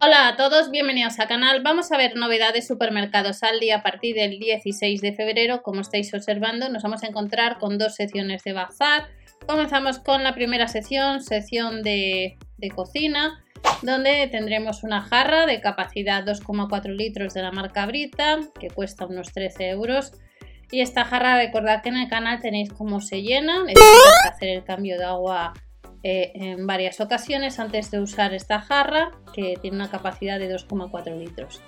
Hola a todos, bienvenidos al canal. Vamos a ver novedades supermercados Aldi a partir del 16 de febrero. Como estáis observando, nos vamos a encontrar con dos secciones de bazar. Comenzamos con la primera sección, sección de, de cocina, donde tendremos una jarra de capacidad 2,4 litros de la marca Brita, que cuesta unos 13 euros. Y esta jarra, recordad que en el canal tenéis cómo se llena, necesitas hacer el cambio de agua eh, en varias ocasiones antes de usar esta jarra que tiene una capacidad de 2,4 litros.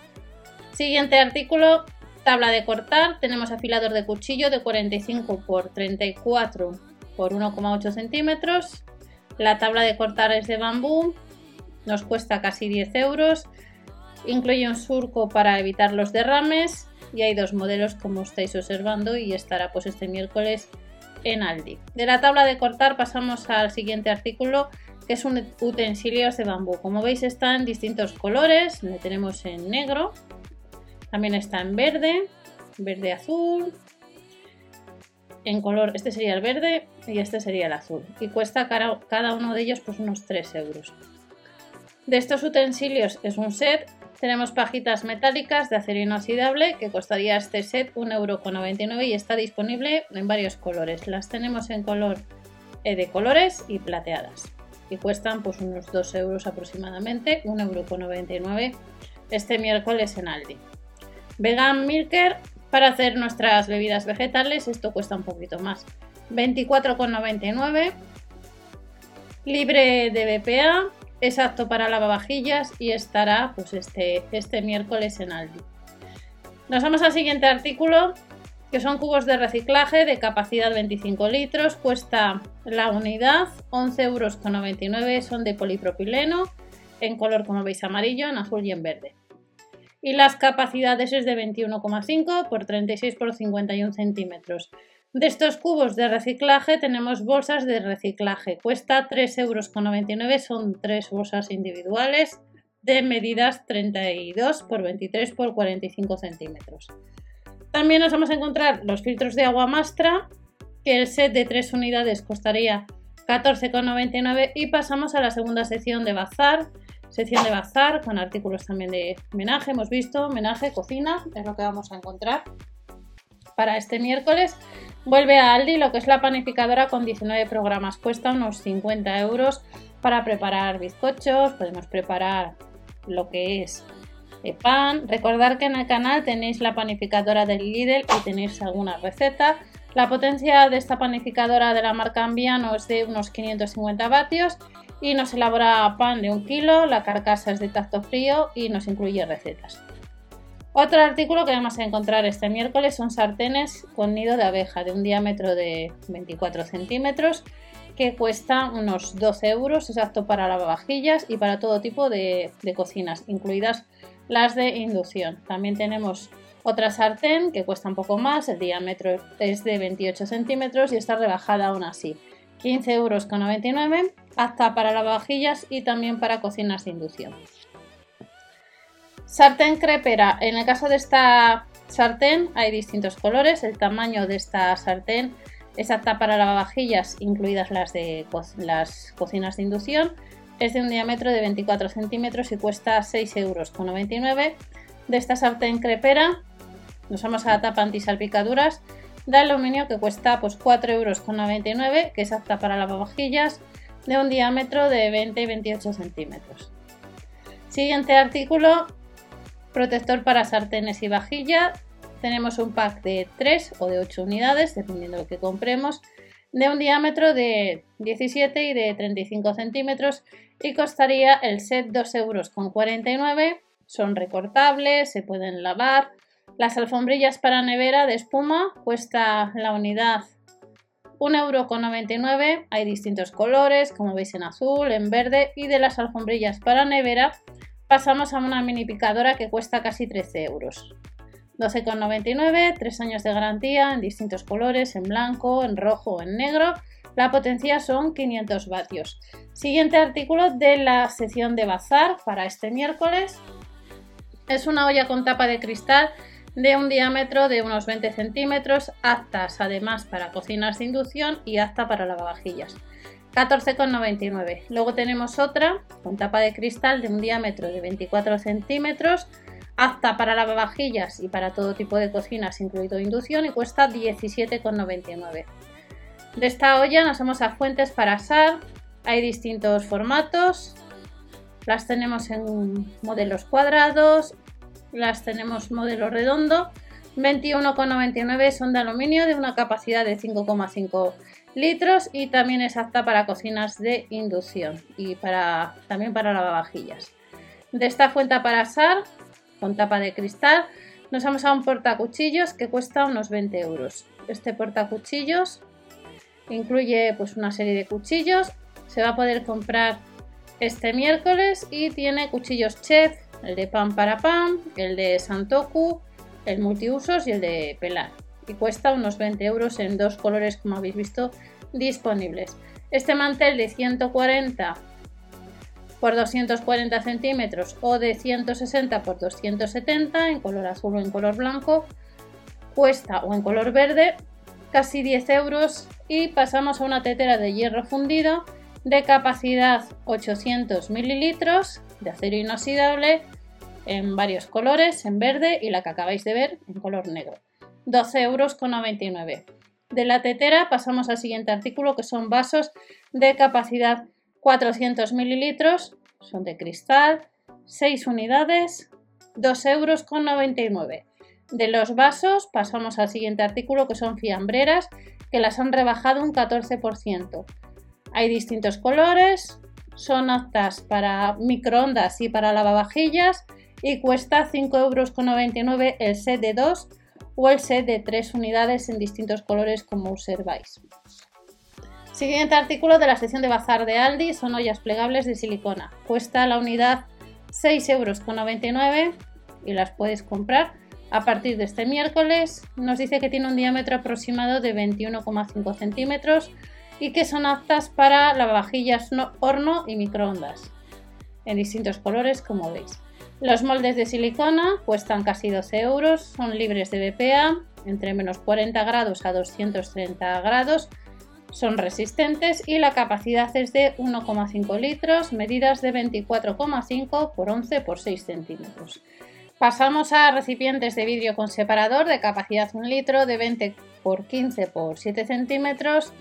Siguiente artículo, tabla de cortar. Tenemos afilador de cuchillo de 45 por 34 por 1,8 centímetros. La tabla de cortar es de bambú, nos cuesta casi 10 euros. Incluye un surco para evitar los derrames y hay dos modelos como estáis observando y estará pues este miércoles en Aldi. De la tabla de cortar pasamos al siguiente artículo que es un utensilios de bambú. Como veis está en distintos colores, le tenemos en negro, también está en verde, verde azul, en color, este sería el verde y este sería el azul. Y cuesta cada uno de ellos pues unos 3 euros. De estos utensilios es un set tenemos pajitas metálicas de acero inoxidable que costaría este set 1,99€ y está disponible en varios colores. Las tenemos en color eh, de colores y plateadas y cuestan pues unos 2 euros aproximadamente, 1,99€ este miércoles en Aldi. Vegan Milker para hacer nuestras bebidas vegetales, esto cuesta un poquito más, 24,99 libre de BPA es apto para lavavajillas y estará pues este, este miércoles en Aldi. Nos vamos al siguiente artículo, que son cubos de reciclaje de capacidad 25 litros, cuesta la unidad 11,99 euros, son de polipropileno, en color como veis amarillo, en azul y en verde. Y las capacidades es de 21,5 por 36 por 51 centímetros. De estos cubos de reciclaje tenemos bolsas de reciclaje. Cuesta 3,99 euros, son tres bolsas individuales de medidas 32 por 23 por 45 centímetros. También nos vamos a encontrar los filtros de agua Mastra, que el set de tres unidades costaría 14,99 y pasamos a la segunda sección de bazar, sección de bazar con artículos también de homenaje, hemos visto, homenaje, cocina, es lo que vamos a encontrar para este miércoles. Vuelve a Aldi lo que es la panificadora con 19 programas. Cuesta unos 50 euros para preparar bizcochos. Podemos preparar lo que es eh, pan. Recordar que en el canal tenéis la panificadora del Lidl y tenéis alguna receta. La potencia de esta panificadora de la marca Ambiano es de unos 550 vatios y nos elabora pan de un kilo. La carcasa es de tacto frío y nos incluye recetas. Otro artículo que vamos a encontrar este miércoles son sartenes con nido de abeja de un diámetro de 24 centímetros que cuesta unos 12 euros, exacto para lavavajillas y para todo tipo de, cocinas, incluidas las de inducción. También tenemos otra sartén que cuesta un poco más, el diámetro es de 28 centímetros y está rebajada aún así. 15 euros con 99, apta para lavavajillas y también para cocinas de inducción. Sartén crepera. En el caso de esta sartén hay distintos colores. El tamaño de esta sartén es apta para lavavajillas, incluidas las de las cocinas de inducción. Es de un diámetro de 24 centímetros y cuesta 6,99 euros. De esta sartén crepera nos vamos a la tapa antisalpicaduras de aluminio que cuesta pues, 4,99 euros, que es apta para lavavajillas de un diámetro de 20 y 28 centímetros. Siguiente artículo, Protector para sartenes y vajilla. Tenemos un pack de 3 o de 8 unidades, dependiendo de lo que compremos, de un diámetro de 17 y de 35 centímetros y costaría el set 2,49 euros. Son recortables, se pueden lavar. Las alfombrillas para nevera de espuma cuesta la unidad 1,99 euro. Hay distintos colores, como veis en azul, en verde y de las alfombrillas para nevera pasamos a una mini picadora que cuesta casi 13 euros. 12,99, 3 años de garantía en distintos colores, en blanco, en rojo en negro. La potencia son 500 vatios. Siguiente artículo de la sección de bazar para este miércoles. Es una olla con tapa de cristal de un diámetro de unos 20 centímetros, aptas además para cocinas de inducción y apta para lavavajillas. 14,99. Luego tenemos otra con tapa de cristal de un diámetro de 24 centímetros, apta para lavavajillas y para todo tipo de cocinas, incluido inducción, y cuesta 17,99. De esta olla nos vamos a fuentes para asar. Hay distintos formatos. Las tenemos en modelos cuadrados, las tenemos modelo redondo. 21,99 son de aluminio de una capacidad de 5,5 litros y también es apta para cocinas de inducción y para, también para lavavajillas. De esta fuente para asar, con tapa de cristal, nos vamos a un portacuchillos que cuesta unos 20 euros. Este portacuchillos incluye pues una serie de cuchillos, se va a poder comprar este miércoles y tiene cuchillos chef, el de pan para pan, el de santoku, el multiusos y el de pelar cuesta unos 20 euros en dos colores como habéis visto disponibles. Este mantel de 140 por 240 centímetros o de 160 por 270 en color azul o en color blanco cuesta o en color verde casi 10 euros y pasamos a una tetera de hierro fundido de capacidad 800 mililitros de acero inoxidable en varios colores, en verde y la que acabáis de ver en color negro. 12,99 euros. De la tetera pasamos al siguiente artículo que son vasos de capacidad 400 mililitros, son de cristal, 6 unidades, 2,99 euros. De los vasos pasamos al siguiente artículo que son fiambreras que las han rebajado un 14%. Hay distintos colores, son aptas para microondas y para lavavajillas y cuesta 5,99 euros el set de 2 o el set de 3 unidades en distintos colores como observáis. Siguiente artículo de la sección de bazar de Aldi son ollas plegables de silicona. Cuesta la unidad 6,99 euros y las puedes comprar a partir de este miércoles. Nos dice que tiene un diámetro aproximado de 21,5 centímetros y que son aptas para lavavajillas horno y microondas en distintos colores como veis. Los moldes de silicona cuestan casi 12 euros, son libres de BPA, entre menos 40 grados a 230 grados, son resistentes y la capacidad es de 1,5 litros, medidas de 24,5 por 11 por 6 centímetros. Pasamos a recipientes de vidrio con separador de capacidad 1 litro de 20 por 15 por 7 centímetros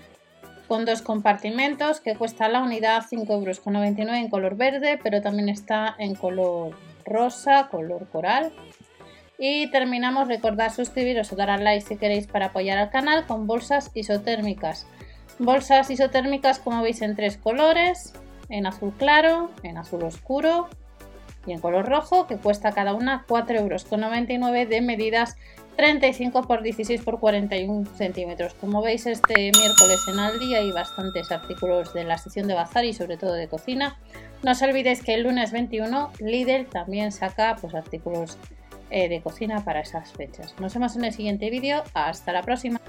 con dos compartimentos que cuesta la unidad 5,99 euros en color verde pero también está en color rosa, color coral. Y terminamos, recordad suscribiros o dar al like si queréis para apoyar al canal con bolsas isotérmicas. Bolsas isotérmicas como veis en tres colores, en azul claro, en azul oscuro y en color rojo, que cuesta cada una 4,99 euros de medidas 35 por 16 por 41 centímetros. Como veis este miércoles en Aldi hay bastantes artículos de la sección de bazar y sobre todo de cocina. No os olvidéis que el lunes 21 Lidl también saca pues, artículos eh, de cocina para esas fechas. Nos vemos en el siguiente vídeo. Hasta la próxima.